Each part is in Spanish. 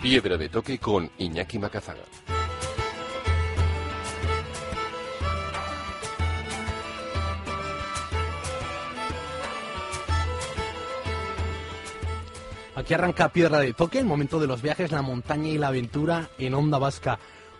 Piedra de toque con Iñaki Macazaga. Aquí arranca Piedra de Toque, el momento de los viajes, la montaña y la aventura en Onda Vasca.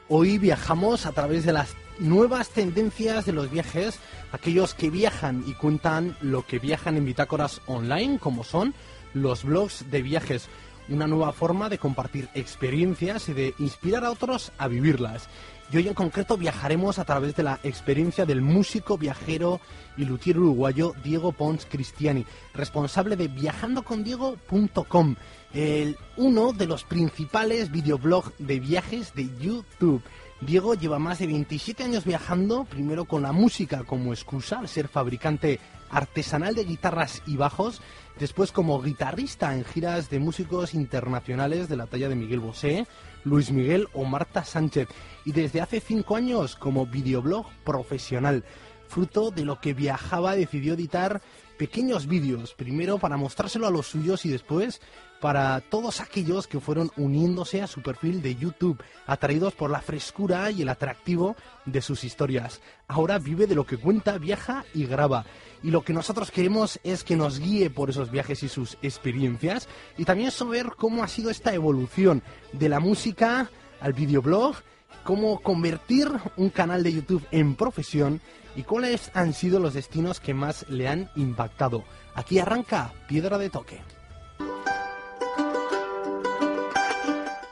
Hoy viajamos a través de las nuevas tendencias de los viajes, aquellos que viajan y cuentan lo que viajan en bitácoras online, como son los blogs de viajes una nueva forma de compartir experiencias y de inspirar a otros a vivirlas. Y hoy en concreto viajaremos a través de la experiencia del músico, viajero y luthier uruguayo Diego Pons Cristiani, responsable de viajandocondiego.com, el uno de los principales videoblogs de viajes de YouTube. Diego lleva más de 27 años viajando, primero con la música como excusa, al ser fabricante artesanal de guitarras y bajos, después como guitarrista en giras de músicos internacionales de la talla de Miguel Bosé, Luis Miguel o Marta Sánchez, y desde hace cinco años como videoblog profesional. Fruto de lo que viajaba decidió editar pequeños vídeos, primero para mostrárselo a los suyos y después para todos aquellos que fueron uniéndose a su perfil de YouTube, atraídos por la frescura y el atractivo de sus historias. Ahora vive de lo que cuenta, viaja y graba. Y lo que nosotros queremos es que nos guíe por esos viajes y sus experiencias y también saber cómo ha sido esta evolución de la música al videoblog, cómo convertir un canal de YouTube en profesión y cuáles han sido los destinos que más le han impactado. Aquí arranca Piedra de Toque.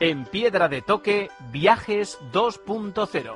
En Piedra de Toque, Viajes 2.0.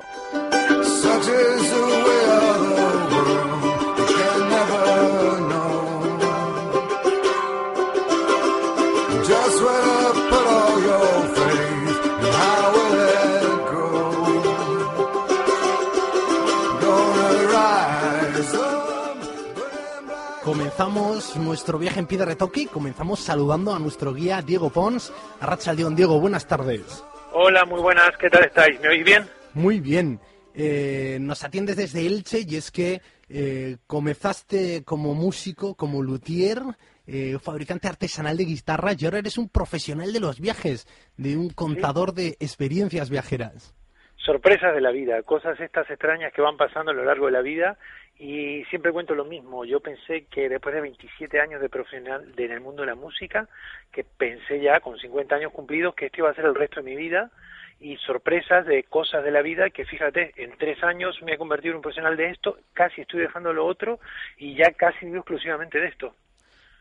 Comenzamos nuestro viaje en Piedra de Toque, comenzamos saludando a nuestro guía Diego Pons. Arracha León, Diego, buenas tardes. Hola, muy buenas, ¿qué tal estáis? ¿Me oís bien? Muy bien. Eh, nos atiendes desde Elche y es que eh, comenzaste como músico, como luthier, eh, fabricante artesanal de guitarras y ahora eres un profesional de los viajes, de un contador de experiencias viajeras. Sorpresas de la vida, cosas estas extrañas que van pasando a lo largo de la vida y siempre cuento lo mismo. Yo pensé que después de 27 años de profesional en el mundo de la música, que pensé ya con 50 años cumplidos que esto iba a ser el resto de mi vida y sorpresas de cosas de la vida que fíjate, en tres años me he convertido en un profesional de esto, casi estoy dejando lo otro y ya casi vivo exclusivamente de esto.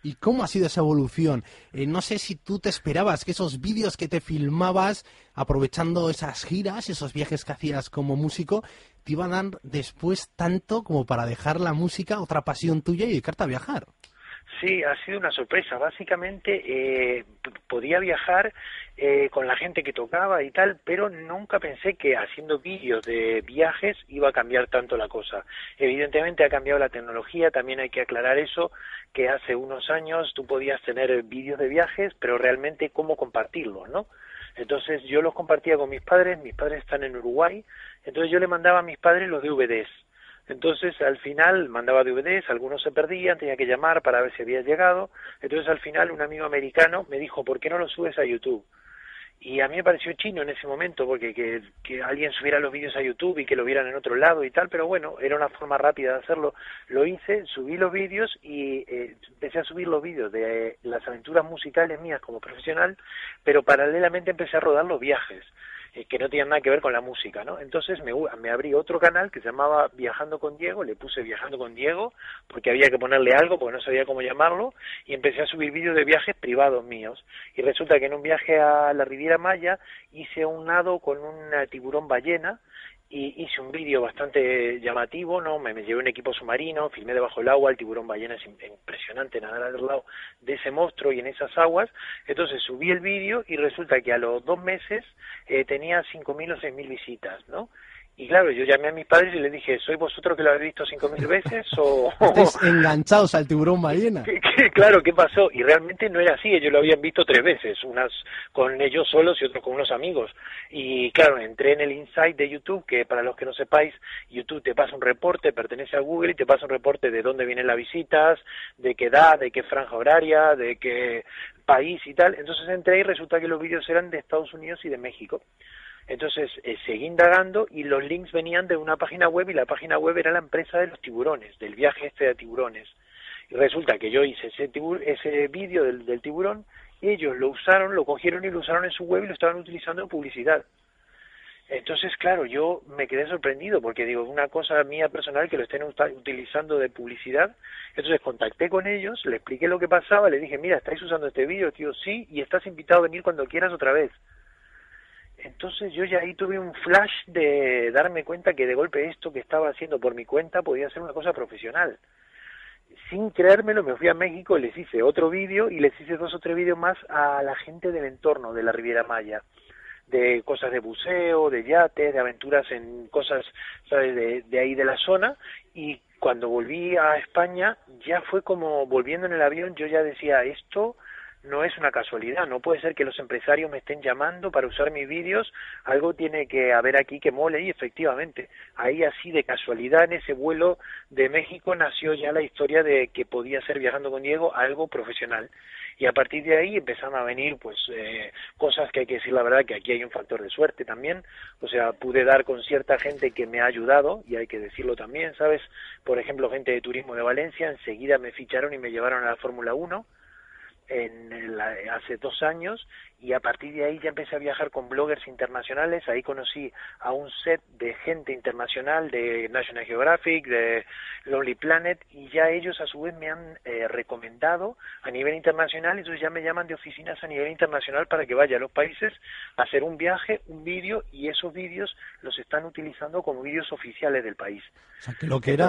¿Y cómo ha sido esa evolución? Eh, no sé si tú te esperabas que esos vídeos que te filmabas aprovechando esas giras, esos viajes que hacías como músico, te iban a dar después tanto como para dejar la música, otra pasión tuya y dedicarte a viajar. Sí, ha sido una sorpresa. Básicamente eh, podía viajar eh, con la gente que tocaba y tal, pero nunca pensé que haciendo vídeos de viajes iba a cambiar tanto la cosa. Evidentemente ha cambiado la tecnología, también hay que aclarar eso, que hace unos años tú podías tener vídeos de viajes, pero realmente cómo compartirlos, ¿no? Entonces yo los compartía con mis padres, mis padres están en Uruguay, entonces yo le mandaba a mis padres los DVDs entonces, al final mandaba DVDs, algunos se perdían, tenía que llamar para ver si había llegado. Entonces, al final, un amigo americano me dijo, ¿por qué no lo subes a YouTube? Y a mí me pareció chino en ese momento porque que, alguien subiera los vídeos a YouTube y que lo vieran en otro lado y tal, pero bueno, era una forma rápida de hacerlo. Lo hice, subí los vídeos y eh, empecé a subir los vídeos de las aventuras musicales mías como profesional, pero paralelamente empecé a rodar los viajes. Eh, que no tenían nada que ver con la música, ¿no? Entonces me, me abrí otro canal que se llamaba Viajando con Diego, le puse Viajando con Diego porque había que ponerle algo porque no sabía cómo llamarlo y empecé a subir vídeos de viajes privados míos y resulta que en un viaje a la Riviera Maya hice un nado con un tiburón ballena y hice un vídeo bastante llamativo, ¿no? Me, llevé un equipo submarino, filmé debajo del agua, el tiburón ballena es impresionante nadar al lado de ese monstruo y en esas aguas, entonces subí el vídeo y resulta que a los dos meses eh, tenía 5.000 o 6.000 visitas, ¿no? Y claro, yo llamé a mis padres y les dije, ¿soy vosotros que lo habéis visto cinco mil veces o...? Estáis enganchados al tiburón ballena. claro, ¿qué pasó? Y realmente no era así, ellos lo habían visto tres veces, unas con ellos solos y otros con unos amigos. Y claro, entré en el Insight de YouTube, que para los que no sepáis, YouTube te pasa un reporte, pertenece a Google y te pasa un reporte de dónde vienen las visitas, de qué edad, de qué franja horaria, de qué país y tal. Entonces entré y resulta que los vídeos eran de Estados Unidos y de México. Entonces eh, seguí indagando y los links venían de una página web y la página web era la empresa de los tiburones, del viaje este de tiburones. Y resulta que yo hice ese, ese vídeo del, del tiburón y ellos lo usaron, lo cogieron y lo usaron en su web y lo estaban utilizando en publicidad. Entonces, claro, yo me quedé sorprendido porque digo, una cosa mía personal que lo estén utilizando de publicidad. Entonces contacté con ellos, le expliqué lo que pasaba, le dije, mira, ¿estáis usando este vídeo? Tío, sí, y estás invitado a venir cuando quieras otra vez. Entonces yo ya ahí tuve un flash de darme cuenta que de golpe esto que estaba haciendo por mi cuenta podía ser una cosa profesional. Sin creérmelo me fui a México, les hice otro vídeo y les hice dos o tres vídeos más a la gente del entorno de la Riviera Maya de cosas de buceo, de yates, de aventuras en cosas ¿sabes? De ahí de la zona y cuando volví a España ya fue como volviendo en el avión yo ya decía esto no es una casualidad, no puede ser que los empresarios me estén llamando para usar mis vídeos, algo tiene que haber aquí que mole y efectivamente, ahí así de casualidad en ese vuelo de México nació ya la historia de que podía ser viajando con Diego algo profesional. Y a partir de ahí empezaron a venir pues eh, cosas que hay que decir la verdad que aquí hay un factor de suerte también, o sea, pude dar con cierta gente que me ha ayudado y hay que decirlo también, ¿sabes? Por ejemplo, gente de turismo de Valencia, enseguida me ficharon y me llevaron a la Fórmula 1 en hace dos años y a partir de ahí ya empecé a viajar con bloggers internacionales, ahí conocí a un set de gente internacional de National Geographic, de Lonely Planet y ya ellos a su vez me han eh, recomendado a nivel internacional, entonces ya me llaman de oficinas a nivel internacional para que vaya a los países a hacer un viaje, un vídeo y esos vídeos los están utilizando como vídeos oficiales del país. O sea, que lo que era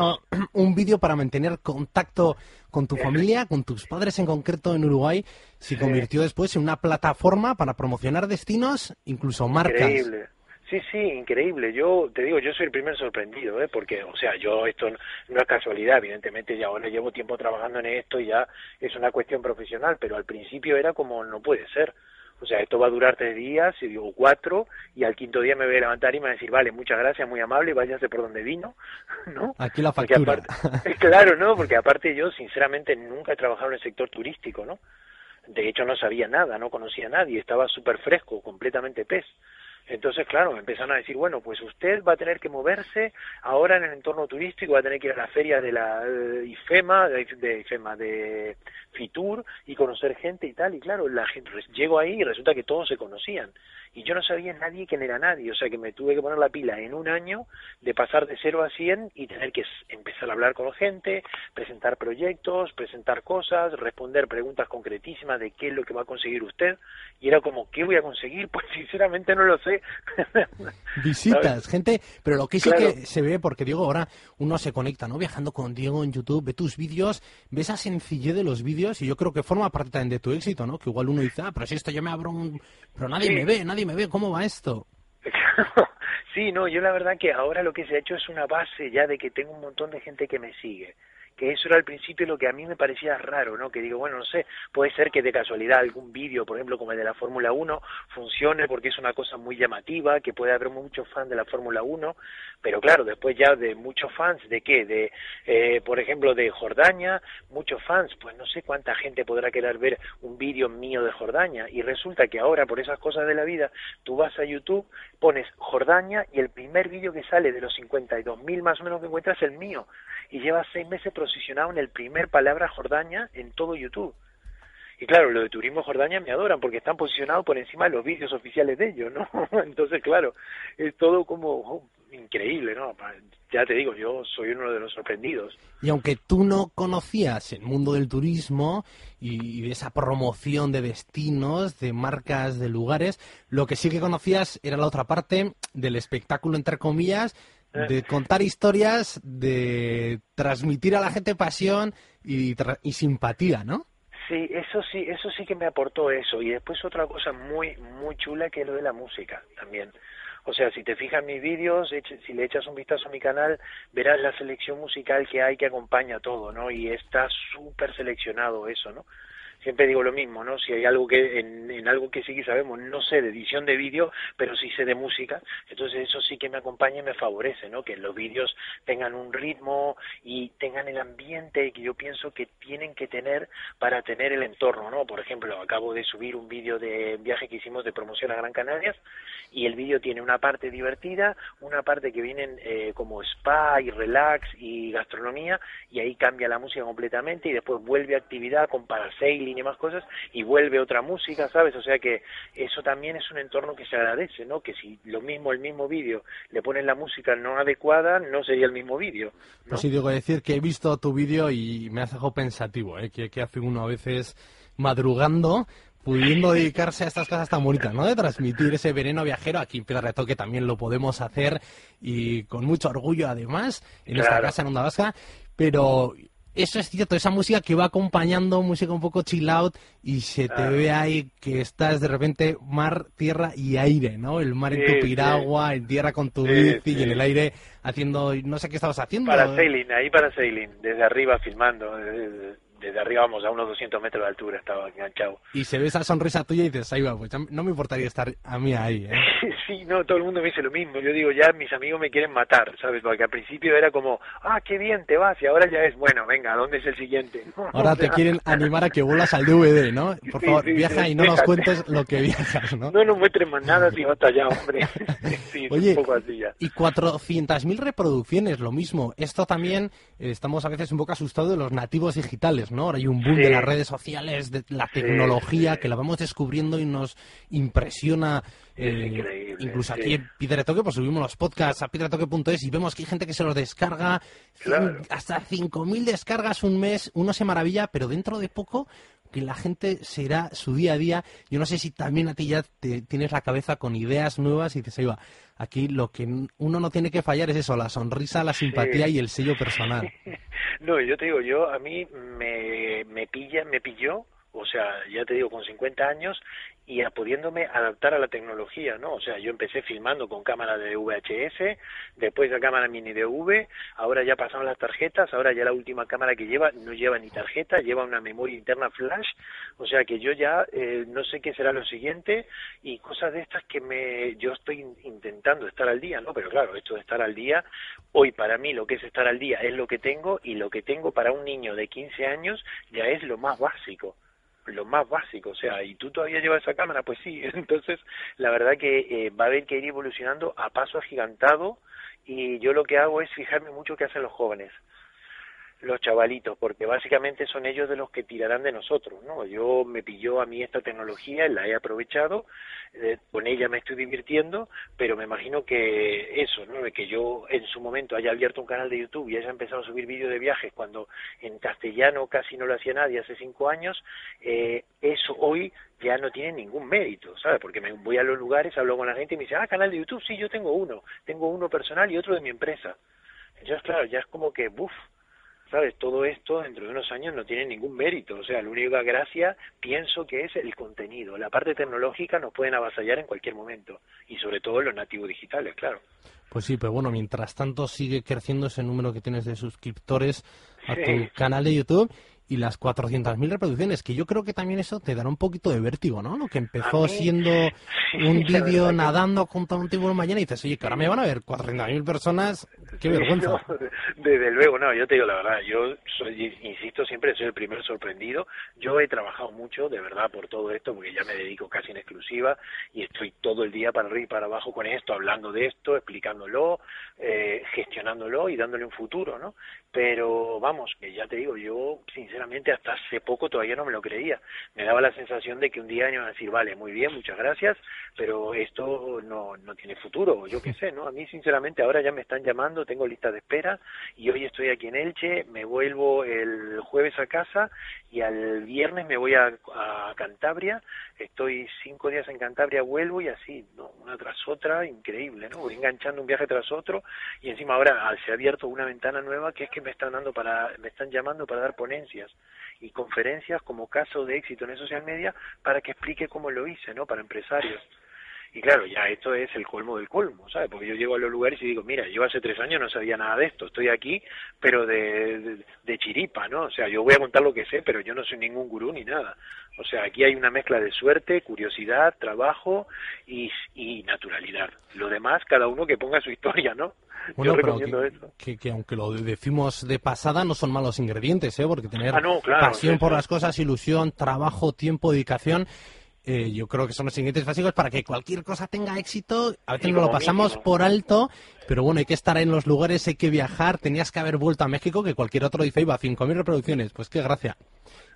un vídeo para mantener contacto con tu familia, con tus padres en concreto en Uruguay, se convirtió después en una plataforma para promocionar destinos, incluso marcas. Increíble. Sí, sí, increíble. Yo te digo, yo soy el primer sorprendido, ¿eh? porque, o sea, yo esto no, es casualidad, evidentemente ya ahora llevo tiempo trabajando en esto y ya es una cuestión profesional, pero al principio era como no puede ser. O sea, esto va a durar tres días, digo cuatro, y al quinto día me voy a levantar y me voy a decir, vale, muchas gracias, muy amable, váyase por donde vino, ¿no? Aquí la factura. claro, ¿no? Porque aparte yo, sinceramente, nunca he trabajado en el sector turístico, ¿no? De hecho, no sabía nada, no conocía a nadie, estaba súper fresco, completamente pez. Entonces, claro, empezaron a decir, bueno, pues usted va a tener que moverse ahora en el entorno turístico, va a tener que ir a la feria de la eh, IFEMA, de, de, IFEMA, de Fitur y conocer gente y tal. Y claro, la gente, llego ahí y resulta que todos se conocían y yo no sabía nadie quién era nadie, o sea que me tuve que poner la pila en un año de pasar de 0 a 100 y tener que empezar a hablar con gente, presentar proyectos, presentar cosas, responder preguntas concretísimas de qué es lo que va a conseguir usted y era como, ¿qué voy a conseguir? Pues sinceramente no lo sé. Visitas, gente, pero lo que sí que se ve, porque Diego, ahora uno se conecta, ¿no? Viajando con Diego en YouTube, ve tus vídeos, ve esa sencillez de los vídeos y yo creo que forma parte también de tu éxito, ¿no? Que igual uno dice, ah, pero si esto yo me abro un... Pero nadie me ve, nadie me ve, ¿cómo va esto? sí, no, yo la verdad que ahora lo que se ha hecho es una base ya de que tengo un montón de gente que me sigue que eso era al principio lo que a mí me parecía raro, ¿no? Que digo, bueno, no sé, puede ser que de casualidad algún vídeo, por ejemplo, como el de la Fórmula 1, funcione porque es una cosa muy llamativa, que puede haber muchos fans de la Fórmula 1, pero claro, después ya de muchos fans, ¿de qué? De, eh, por ejemplo, de Jordania, muchos fans, pues no sé cuánta gente podrá querer ver un vídeo mío de Jordania, y resulta que ahora, por esas cosas de la vida, tú vas a YouTube, pones Jordania, y el primer vídeo que sale de los 52.000 más o menos que encuentras es el mío, y lleva seis meses posicionado en el primer palabra Jordania en todo YouTube. Y claro, lo de Turismo Jordania me adoran porque están posicionados por encima de los vídeos oficiales de ellos, ¿no? Entonces, claro, es todo como oh, increíble, ¿no? Ya te digo, yo soy uno de los sorprendidos. Y aunque tú no conocías el mundo del turismo y esa promoción de destinos, de marcas, de lugares, lo que sí que conocías era la otra parte del espectáculo, entre comillas, de Eh. contar historias, de transmitir a la gente pasión y, tra- y simpatía, ¿no? Sí, eso sí, eso sí que me aportó eso. Y después otra cosa muy, muy chula que es lo de la música también. O sea, si te fijas en mis vídeos, si le echas un vistazo a mi canal, verás la selección musical que hay que acompaña todo, ¿no? Y está súper seleccionado eso, ¿no? Siempre digo lo mismo, ¿no? Si hay algo que, en, en algo que sí que sabemos, no sé de edición de vídeo, pero sí sé de música, entonces eso sí que me acompaña y me favorece, ¿no? Que los vídeos tengan un ritmo y tengan el ambiente que yo pienso que tienen que tener para tener el entorno, ¿no? Por ejemplo, acabo de subir un vídeo de viaje que hicimos de promoción a Gran Canarias y el vídeo tiene una parte divertida, una parte que vienen eh, como spa y relax y gastronomía y ahí cambia la música completamente y después vuelve actividad con parasailing y más cosas y vuelve otra música, ¿sabes? O sea que eso también es un entorno que se agradece, ¿no? Que si lo mismo, el mismo vídeo, le ponen la música no adecuada, no sería el mismo vídeo. ¿no? Pues sí, digo decir que he visto tu vídeo y me has dejado pensativo, ¿eh? que, que hace uno a veces madrugando, pudiendo dedicarse a estas cosas tan bonitas, ¿no? De transmitir ese veneno viajero. Aquí en Piedra de Toque también lo podemos hacer y con mucho orgullo además en esta Claro. casa en Onda Vasca. Pero eso es cierto, esa música que va acompañando, música un poco chill out y se te Claro. ve ahí que estás de repente mar, tierra y aire, ¿no? El mar en tu sí. piragua, en tierra con tu Sí, bici y en el aire haciendo, no sé qué estabas haciendo. Para sailing, ahí para sailing, desde arriba filmando, desde, desde arriba vamos a unos 200 metros de altura estaba enganchado. y se ve esa sonrisa tuya y dices, ahí va, pues no me importaría estar a mí ahí, ¿eh? Sí, no, todo el mundo me dice lo mismo. Yo digo, ya mis amigos me quieren matar, ¿sabes? Porque al principio era como, ah, qué bien te vas, y ahora ya es, bueno, venga, ¿dónde es el siguiente? Ahora te quieren animar a que vuelas al DVD, ¿no? Por Sí, favor, sí, viaja sí, y no nos déjate. cuentes lo que viajas, ¿no? No nos muestres más nada si hasta allá, hombre. Sí, Oye, un poco así ya. y 400.000 reproducciones, lo mismo. Esto también, eh, estamos a veces un poco asustados de los nativos digitales, ¿no? Ahora hay un boom Sí. de las redes sociales, de la tecnología, sí. que la vamos descubriendo y nos impresiona. Es eh, incluso aquí en Piedretoque, pues subimos los podcasts a piedretoque.es y vemos que hay gente que se los descarga, Claro. hasta 5.000 descargas un mes, uno se maravilla, pero dentro de poco que la gente será su día a día. Yo no sé si también a ti ya te tienes la cabeza con ideas nuevas y dices, ahí va, aquí lo que uno no tiene que fallar es eso, la sonrisa, la simpatía y el sello personal. No, yo te digo, yo a mí me, me pilla, me pilló, o sea, ya te digo, con 50 años y a pudiéndome adaptar a la tecnología, ¿no? O sea, yo empecé filmando con cámara de VHS, después la cámara mini DV, ahora ya pasaron las tarjetas, ahora ya la última cámara que lleva no lleva ni tarjeta, lleva una memoria interna flash, o sea que yo ya eh, no sé qué será lo siguiente y cosas de estas que me yo estoy in- intentando estar al día, ¿no? Pero claro, esto de estar al día, hoy para mí lo que es estar al día es lo que tengo y lo que tengo para un niño de 15 años ya es lo más básico lo más básico, o sea, y tú todavía llevas esa cámara, pues sí, entonces la verdad que eh, va a haber que ir evolucionando a paso agigantado y yo lo que hago es fijarme mucho qué hacen los jóvenes, los chavalitos, porque básicamente son ellos de los que tirarán de nosotros, ¿no? Yo me pilló a mí esta tecnología, la he aprovechado, eh, con ella me estoy divirtiendo, pero me imagino que eso, ¿no? Que yo en su momento haya abierto un canal de YouTube y haya empezado a subir vídeos de viajes cuando en castellano casi no lo hacía nadie hace cinco años, eh, eso hoy ya no tiene ningún mérito, ¿sabes? Porque me voy a los lugares, hablo con la gente y me dice, ah, canal de YouTube, sí, yo tengo uno, tengo uno personal y otro de mi empresa. Entonces, claro, ya es como que, buf, ¿sabes? Todo esto dentro de unos años no tiene ningún mérito. O sea, la única gracia pienso que es el contenido. La parte tecnológica nos pueden avasallar en cualquier momento. Y sobre todo los nativos digitales, claro. Pues sí, pero bueno, mientras tanto sigue creciendo ese número que tienes de suscriptores a tu Sí. canal de YouTube y las 400.000 reproducciones, que yo creo que también eso te dará un poquito de vértigo, ¿no? Lo que empezó mí- siendo Sí, un vídeo que- nadando junto a un tiburón mañana y dices, oye, que ahora me van a ver 400.000 personas, qué Sí, vergüenza. no, desde luego, no, yo te digo la verdad, yo soy, insisto, siempre soy el primer sorprendido. Yo he trabajado mucho, de verdad, por todo esto, porque ya me dedico casi en exclusiva y estoy todo el día para arriba y para abajo con esto, hablando de esto, explicándolo, eh, gestionándolo y dándole un futuro, ¿no? Pero vamos, que ya te digo, yo sinceramente hasta hace poco todavía no me lo creía. Me daba la sensación de que un día iban a decir, vale, muy bien, muchas gracias, pero esto no, no tiene futuro, yo qué sé, ¿no? A mí sinceramente ahora ya me están llamando, tengo lista de espera y hoy estoy aquí en Elche, me vuelvo el jueves a casa y al viernes me voy a, Cantabria, estoy cinco días en Cantabria, vuelvo y así, ¿no? Una tras otra, increíble, ¿no? Voy enganchando un viaje tras otro y encima ahora ah, se ha abierto una ventana nueva que es me están dando para, me están llamando para dar ponencias y conferencias como caso de éxito en el social media para que explique cómo lo hice, ¿no? Para empresarios. Y claro, ya esto es el colmo del colmo, ¿sabes? Porque yo llego a los lugares y digo, mira, yo hace tres años no sabía nada de esto, estoy aquí, pero de, de, de chiripa, ¿no? O sea, yo voy a contar lo que sé, pero yo no soy ningún gurú ni nada. O sea, aquí hay una mezcla de suerte, curiosidad, trabajo y, y naturalidad. Lo demás, cada uno que ponga su historia, ¿no? Bueno, yo pero recomiendo que, que- que aunque lo decimos de pasada, no son malos ingredientes, ¿eh? Porque tener Ah, no, claro, pasión sí, por sí. las cosas, ilusión, trabajo, tiempo, dedicación, eh, yo creo que son los ingredientes básicos para que cualquier cosa tenga éxito. A veces Sí, nos lo pasamos mínimo. por alto, pero bueno, hay que estar en los lugares, hay que viajar. Tenías que haber vuelto a México, que cualquier otro dice, iba a 5.000 reproducciones. Pues qué gracia.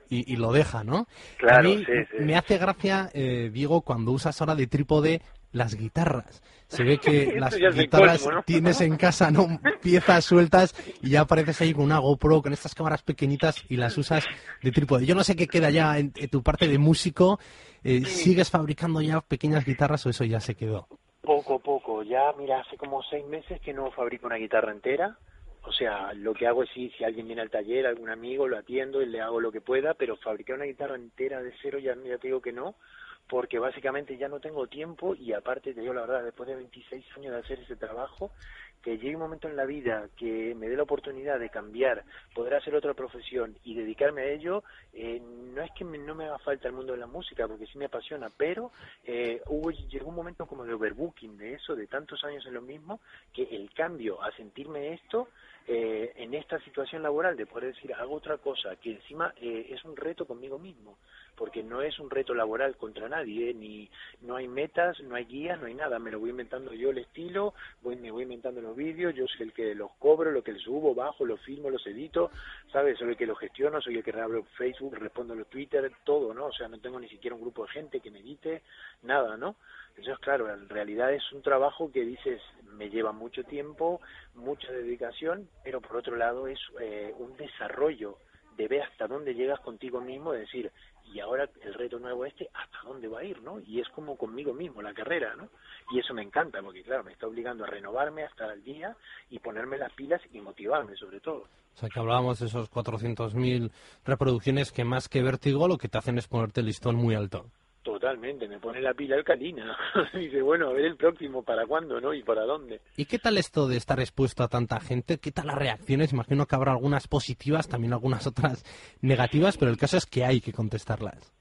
Y, y lo deja, ¿no? Claro, a mí sí, sí. me hace gracia, eh, Diego, cuando usas ahora de trípode las guitarras. Se ve que las guitarras ¿no? tienes en casa, ¿no? Piezas sueltas y ya apareces ahí con una GoPro, con estas cámaras pequeñitas y las usas de trípode. Yo no sé qué queda ya en, en tu parte de músico. Eh, ¿Sigues fabricando ya pequeñas guitarras o eso ya se quedó? Poco, poco. Ya, mira, hace como seis meses que no fabrico una guitarra entera. O sea, lo que hago es sí, si alguien viene al taller, algún amigo, lo atiendo y le hago lo que pueda, pero fabricar una guitarra entera de cero ya, ya te digo que no, porque básicamente ya no tengo tiempo y aparte te digo la verdad, después de 26 años de hacer ese trabajo, que llegue un momento en la vida que me dé la oportunidad de cambiar, poder hacer otra profesión y dedicarme a ello, eh, no es que me- no me haga falta el mundo de la música, porque sí me apasiona, pero eh, hubo llegó un momento como de overbooking de eso, de tantos años en lo mismo, que el cambio a sentirme esto eh, en esta situación laboral de poder decir hago otra cosa que encima eh, es un reto conmigo mismo porque no es un reto laboral contra nadie, ¿eh? ni no hay metas, no hay guías, no hay nada, me lo voy inventando yo el estilo, voy, me voy inventando los vídeos, yo soy el que los cobro, lo que les subo, bajo, los filmo, los edito, ¿sabes? Soy el que los gestiono, soy el que abro Facebook, respondo los Twitter, todo, ¿no? O sea, no tengo ni siquiera un grupo de gente que me edite, nada, ¿no? Entonces, claro, en realidad es un trabajo que dices, me lleva mucho tiempo, mucha dedicación, pero por otro lado es eh, un desarrollo de ver hasta dónde llegas contigo mismo, de decir, y ahora el reto nuevo este, ¿hasta dónde va a ir, no? Y es como conmigo mismo la carrera, ¿no? Y eso me encanta, porque claro, me está obligando a renovarme, a estar al día y ponerme las pilas y motivarme sobre todo. O sea, que hablábamos de esos 400.000 reproducciones que más que vértigo lo que te hacen es ponerte el listón muy alto. Totalmente, me pone la pila alcalina. Dice, bueno, a ver el próximo, ¿para cuándo, no? ¿Y para dónde? ¿Y qué tal esto de estar expuesto a tanta gente? ¿Qué tal las reacciones? Imagino que habrá algunas positivas, también algunas otras negativas, pero el caso es que hay que contestarlas.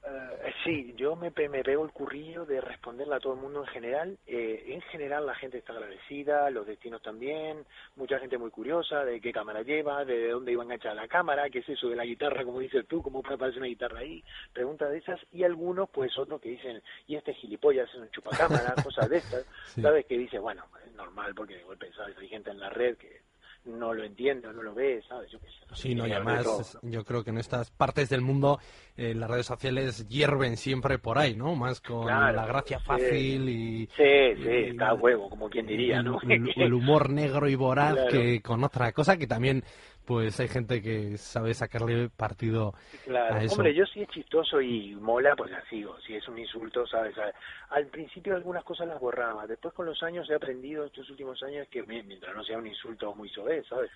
Sí, yo me, me pego el currillo de responderle a todo el mundo en general. Eh, en general la gente está agradecida, los destinos también, mucha gente muy curiosa de qué cámara lleva, de dónde iban a echar la cámara, qué es eso de la guitarra, como dices tú, cómo puede aparecer una guitarra ahí, preguntas de esas, y algunos, pues otros que dicen, y este gilipollas es un chupacámara, cosas de estas, Sí. ¿sabes? Que dice, bueno, es normal porque de golpe, ¿sabes? Hay gente en la red que no lo entiende no lo ve, ¿sabes? Yo qué sé. Sí, no, y además todo, ¿no? yo creo que en estas partes del mundo eh, las redes sociales hierven siempre por ahí, ¿no? Más con Claro, la gracia sí. fácil y... Sí, sí, y- está a huevo, como quien diría, ¿no? El, humor negro y voraz Claro. que con otra cosa que también pues hay gente que sabe sacarle partido Claro, a eso. hombre, yo sí es chistoso y mola, pues la sigo. Si es un insulto, ¿sabes? Al- principio algunas cosas las borraba. Después con los años he aprendido, estos últimos años, que mi- mientras no sea un insulto muy soez, ¿sabes?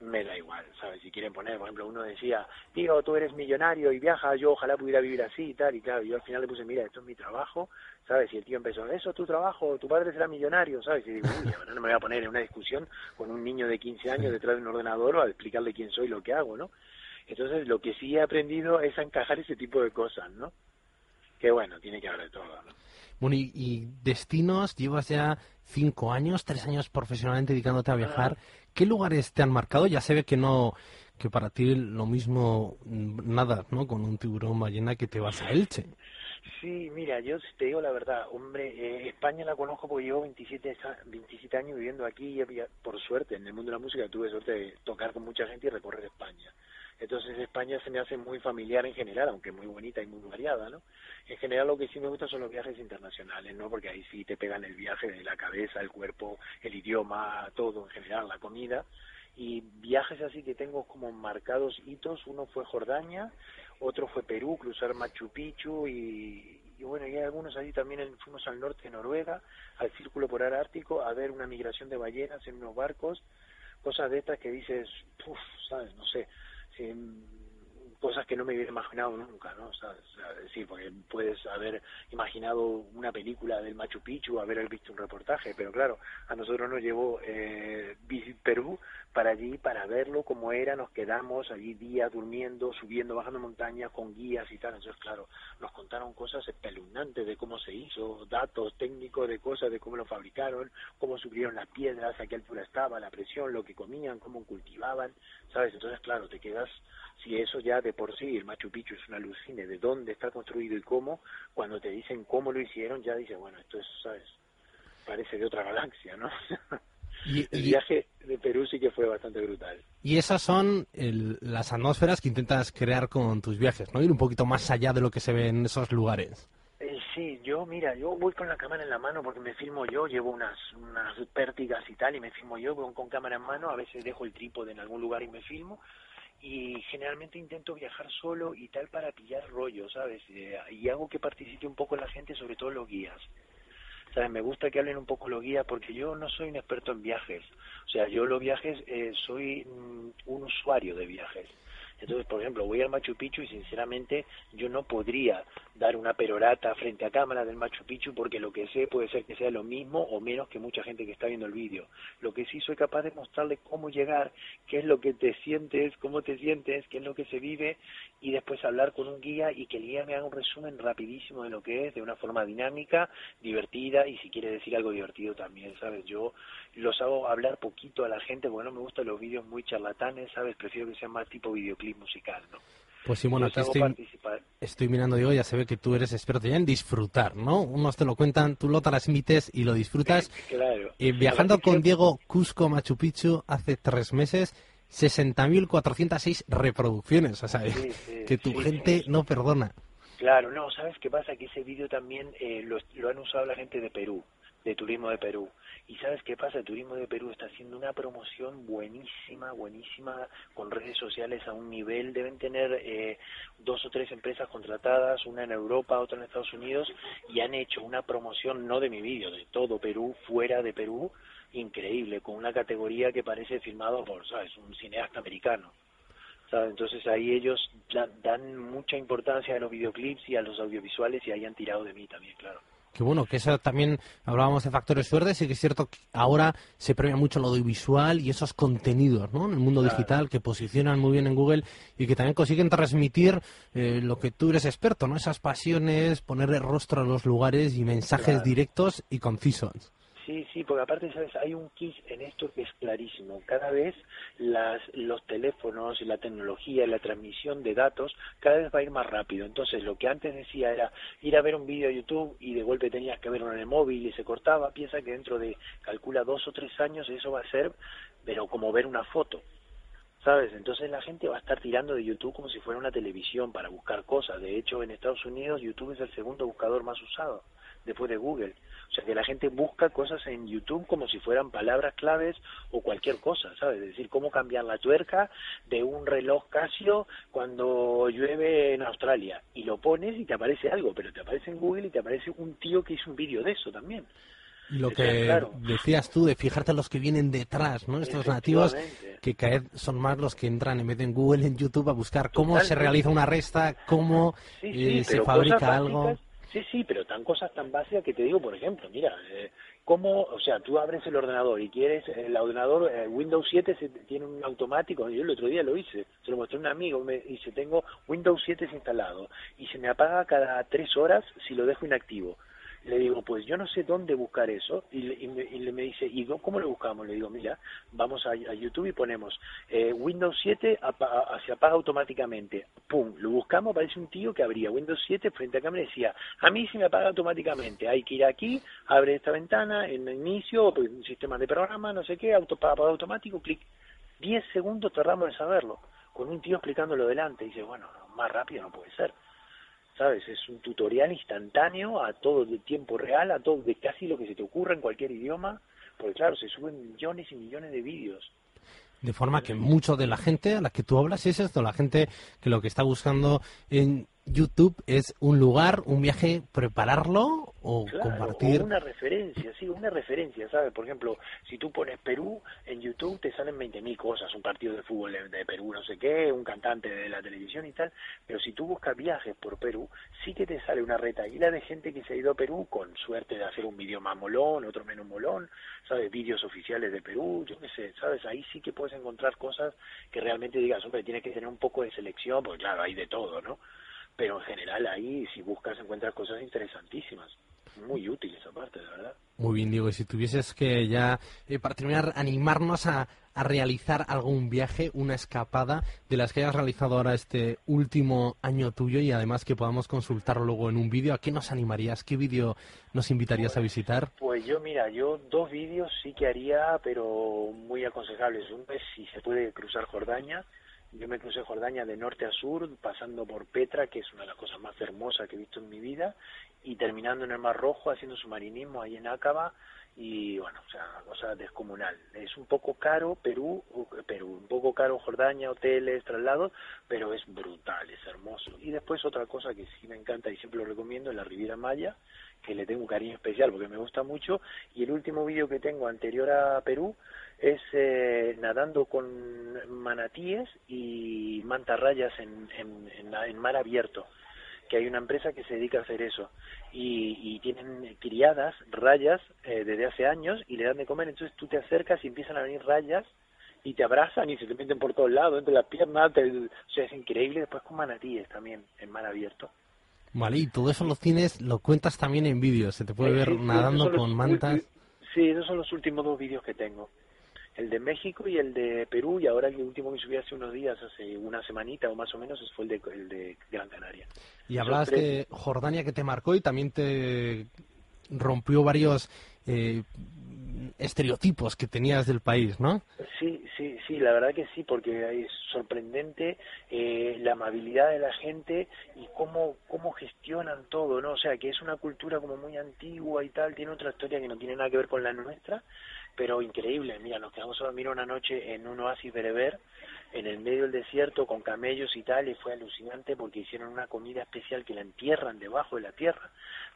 me da igual, ¿sabes? Si quieren poner, por ejemplo, uno decía, tío, tú eres millonario y viajas, yo ojalá pudiera vivir así y tal, y claro, yo al final le puse, mira, esto es mi trabajo, ¿sabes? Y el tío empezó, eso es tu trabajo, tu padre será millonario, ¿sabes? Y digo, uy, ahora no me voy a poner en una discusión con un niño de 15 años detrás de un ordenador o a explicarle quién soy y lo que hago, ¿no? Entonces, lo que sí he aprendido es a encajar ese tipo de cosas, ¿no? Que bueno, tiene que haber de todo, ¿no? Bueno, y, y destinos, llevas ya cinco años, tres años profesionalmente dedicándote a viajar. ¿Qué lugares te han marcado? Ya se ve que no, que para ti lo mismo mm, nada, ¿no? Con un tiburón ballena que te vas a Elche. Sí, mira, yo te digo la verdad, hombre, eh, España la conozco porque llevo 27, esa- 27 años viviendo aquí y por suerte en el mundo de la música tuve suerte de tocar con mucha gente y recorrer España. Entonces España se me hace muy familiar en general, aunque muy bonita y muy variada, ¿no? En general lo que sí me gusta son los viajes internacionales, ¿no? Porque ahí sí te pegan el viaje de la cabeza, el cuerpo, el idioma, todo en general, la comida. Y viajes así que tengo como marcados hitos, uno fue Jordania, otro fue Perú, cruzar Machu Picchu y, y bueno, y hay algunos ahí también en- fuimos al norte de Noruega, al Círculo Polar Ártico, a ver una migración de ballenas en unos barcos, cosas de estas que dices, puf, sabes, no sé, sí, mm, cosas que no me hubiera imaginado nunca, ¿no? ¿Sabes? O sea, decir, porque puedes haber imaginado una película del Machu Picchu, haber visto un reportaje, pero claro, a nosotros nos llevó eh, Perú para allí, para verlo como era, nos quedamos allí días durmiendo, subiendo, bajando montañas con guías y tal, entonces claro, nos contaron cosas espeluznantes de cómo se hizo, datos técnicos de cosas, de cómo lo fabricaron, cómo subieron las piedras, a qué altura estaba, la presión, lo que comían, cómo cultivaban, ¿sabes? Entonces claro, te quedas, si eso ya de por sí, el Machu Picchu es una alucine de dónde está construido y cómo, cuando te dicen cómo lo hicieron, ya dices, bueno, esto es, ¿sabes? Parece de otra galaxia, ¿no? Y, El y- viaje de Perú sí que fue bastante brutal. y esas son el- las atmósferas que intentas crear con tus viajes, ¿no? Ir un poquito más allá de lo que se ve en esos lugares. Eh, sí, yo, mira, yo voy con la cámara en la mano porque me filmo yo, llevo unas, unas pértigas y tal, y me filmo yo con, con cámara en mano, a veces dejo el trípode en algún lugar y me filmo, y generalmente intento viajar solo y tal para pillar rollo, ¿sabes? Eh, y hago que participe un poco la gente, sobre todo los guías. ¿Sabes? Me gusta que hablen un poco los guías porque yo no soy un experto en viajes. O sea, yo los viajes eh, soy mm, un usuario de viajes. Entonces, por ejemplo, voy al Machu Picchu y sinceramente yo no podría dar una perorata frente a cámara del Machu Picchu porque lo que sé puede ser que sea lo mismo o menos que mucha gente que está viendo el vídeo. Lo que sí soy capaz de mostrarle cómo llegar, qué es lo que te sientes, cómo te sientes, qué es lo que se vive y después hablar con un guía y que el guía me haga un resumen rapidísimo de lo que es, de una forma dinámica, divertida y si quiere decir algo divertido también, ¿sabes? Yo los hago hablar poquito a la gente porque no me gustan los vídeos muy charlatanes, ¿sabes? Prefiero que sean más tipo videoclip musical, ¿no? Pues sí, bueno, Los aquí estoy, participar. estoy mirando, digo, ya se ve que tú eres experto ya en disfrutar, ¿no? Unos te lo cuentan, tú lo transmites y lo disfrutas. Claro. Eh, viajando con Diego Cusco Machu Picchu hace tres meses, 60.406 reproducciones. O sea, Sí, sí, que tu sí, gente no perdona. Claro, no, ¿sabes qué pasa? Que ese vídeo también eh, lo, lo han usado la gente de Perú, de Turismo de Perú. Y ¿sabes qué pasa? El Turismo de Perú está haciendo una promoción buenísima, buenísima, con redes sociales a un nivel. Deben tener eh, dos o tres empresas contratadas, una en Europa, otra en Estados Unidos, y han hecho una promoción, no de mi vídeo, de todo Perú, fuera de Perú, increíble, con una categoría que parece filmado por, ¿sabes?, un cineasta americano. ¿sabes? Entonces ahí ellos da- dan mucha importancia a los videoclips y a los audiovisuales y ahí han tirado de mí también, claro. Que bueno, que eso también hablábamos de factores suertes y que es cierto que ahora se premia mucho lo audiovisual y esos contenidos, ¿no? En el mundo Claro. digital que posicionan muy bien en Google y que también consiguen transmitir eh, lo que tú eres experto, ¿no? Esas pasiones, ponerle rostro a los lugares y mensajes Claro. directos y concisos. Sí, sí, porque aparte, ¿sabes? Hay un kit en esto que es clarísimo. Cada vez las, los teléfonos y la tecnología la transmisión de datos cada vez va a ir más rápido. Entonces, lo que antes decía era ir a ver un vídeo de YouTube y de golpe tenías que verlo en el móvil y se cortaba. Piensa que dentro de, calcula, dos o tres años eso va a ser, pero como ver una foto. ¿Sabes? Entonces la gente va a estar tirando de YouTube como si fuera una televisión para buscar cosas. De hecho, en Estados Unidos YouTube es el segundo buscador más usado después de Google. O sea que la gente busca cosas en YouTube como si fueran palabras claves o cualquier cosa, ¿sabes? Es decir, cómo cambiar la tuerca de un reloj Casio cuando llueve en Australia. Y lo pones y te aparece algo, pero te aparece en Google y te aparece un tío que hizo un vídeo de eso también. Lo que claro. decías tú de fijarte en los que vienen detrás, ¿no? Estos nativos que vez son más los que entran en vez de en Google, en YouTube, a buscar cómo se realiza una resta, cómo Sí, sí, eh, se fabrica algo. básicas- Sí, sí, pero tan cosas tan básicas que te digo, por ejemplo, mira, eh, cómo, o sea, tú abres el ordenador y quieres, el ordenador, eh, Windows 7 se, tiene un automático, yo el otro día lo hice, se lo mostré a un amigo, me dice, tengo Windows 7 instalado y se me apaga cada tres horas si lo dejo inactivo. Le digo, pues yo no sé dónde buscar eso. Y, le- y me, y me dice, ¿y cómo lo buscamos? Le digo, mira, vamos a, a YouTube y ponemos eh, Windows 7 apa- a- se apaga automáticamente. Pum, lo buscamos, aparece un tío que abría Windows 7 frente a cámara y decía, a mí se me apaga automáticamente. Hay que ir aquí, abre esta ventana, en inicio, pues, un sistema de programa, no sé qué, auto, apagado automático, clic. 10 segundos tardamos en saberlo. Con un tío explicándolo delante. Dice, bueno, más rápido no puede ser. ¿Sabes? Es un tutorial instantáneo a todo de tiempo real, a todo de casi lo que se te ocurra en cualquier idioma, porque claro, se suben millones y millones de vídeos. De forma que mucho de la gente a la que tú hablas es esto, la gente que lo que está buscando en YouTube es un lugar, un viaje, prepararlo o Claro, compartir. o una referencia, sí, una referencia, ¿sabes? Por ejemplo, si tú pones Perú en YouTube te salen 20.000 cosas, un partido de fútbol de, de Perú, no sé qué, un cantante de la televisión y tal, pero si tú buscas viajes por Perú, sí que te sale una retaíla de gente que se ha ido a Perú con suerte de hacer un vídeo más molón, otro menos molón, ¿sabes? Vídeos oficiales de Perú, yo qué sé, ¿sabes? Ahí sí que puedes encontrar cosas que realmente digas, hombre, tienes que tener un poco de selección, porque claro, hay de todo, ¿no? Pero en general ahí, si buscas, encuentras cosas interesantísimas, muy útiles aparte, de verdad. Muy bien, Diego, y si tuvieses que ya, eh, para terminar, animarnos a, a realizar algún viaje, una escapada de las que hayas realizado ahora este último año tuyo y además que podamos consultarlo luego en un vídeo, ¿a qué nos animarías? ¿Qué vídeo nos invitarías a visitar? Pues yo, mira, yo dos vídeos sí que haría, pero muy aconsejables. Uno es si se puede cruzar Jordania. Yo me crucé Jordania de norte a sur, pasando por Petra, que es una de las cosas más hermosas que he visto en mi vida, y terminando en el Mar Rojo haciendo submarinismo ahí en Acaba. Y bueno, o sea, una cosa descomunal. Es un poco caro Perú, Perú, un poco caro Jordania, hoteles, traslados, pero es brutal, es hermoso. Y después otra cosa que sí me encanta y siempre lo recomiendo es la Riviera Maya, que le tengo un cariño especial porque me gusta mucho. Y el último vídeo que tengo anterior a Perú es eh, nadando con manatíes y mantarrayas en, en, en, en mar abierto que hay una empresa que se dedica a hacer eso. Y, y tienen criadas rayas eh, desde hace años y le dan de comer. Entonces tú te acercas y empiezan a venir rayas y te abrazan y se te meten por todos lados entre las piernas te, o sea es increíble. Después con manatíes también en mar abierto. Vale, y todo eso lo tienes, lo cuentas también en vídeos, se te puede Sí, ver sí, nadando con los mantas. sí esos son los últimos dos vídeos que tengo el de México y el de Perú y ahora el último que subí hace unos días hace una semanita o más o menos fue el de, el de Gran Canaria. Y hablabas de Jordania que te marcó y también te rompió varios eh, estereotipos que tenías del país, ¿no? Sí, sí, sí, la verdad que sí, porque es sorprendente eh, la amabilidad de la gente y cómo, cómo gestionan todo, ¿no? O sea, que es una cultura como muy antigua y tal, tiene otra historia que no tiene nada que ver con la nuestra, pero increíble. Mira, nos quedamos a dormir una noche en un oasis bereber, en el medio del desierto, con camellos y tal, y fue alucinante porque hicieron una comida especial que la entierran debajo de la tierra.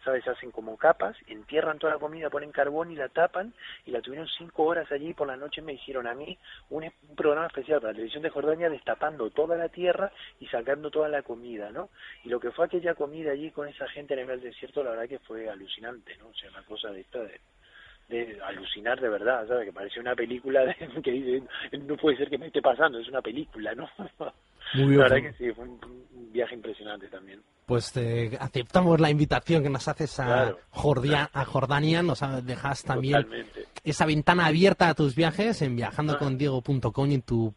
¿Sabes? Hacen como capas, entierran toda la comida, ponen carbón y la tapan, y la tuvieron cinco horas allí y por la noche me hicieron a mí un, programa especial para la televisión de Jordania destapando toda la tierra y sacando toda la comida, ¿no? Y lo que fue aquella comida allí con esa gente en el medio del desierto, la verdad que fue alucinante, ¿no? O sea, una cosa de esta de, de alucinar de verdad, ¿sabes? Que parecía una película de, que dice, no puede ser que me esté pasando, es una película, ¿no? Muy bien, La verdad que sí, fue un, un viaje impresionante también. Pues te aceptamos la invitación que nos haces a, Claro. Jordia- a Jordania, nos dejas también Totalmente. esa ventana abierta a tus viajes en viajandocondiego.com y en tu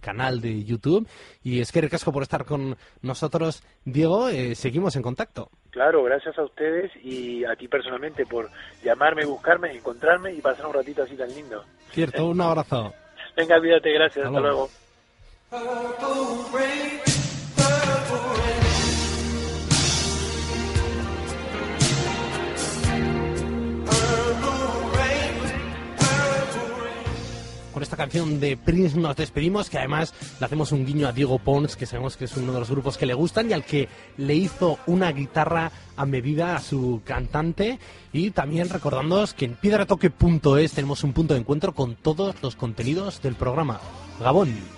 canal de YouTube. Y es que recasco por estar con nosotros, Diego. eh, seguimos en contacto. Claro, gracias a ustedes y a ti personalmente por llamarme, buscarme, encontrarme y pasar un ratito así tan lindo. Cierto, un abrazo. Venga, cuídate, gracias, Hasta hasta luego. luego. Con esta canción de Prince nos despedimos, que además le hacemos un guiño a Diego Pons, que sabemos que es uno de los grupos que le gustan y al que le hizo una guitarra a medida a su cantante. Y también recordándoos que en piedratoque.es tenemos un punto de encuentro con todos los contenidos del programa. Gabón.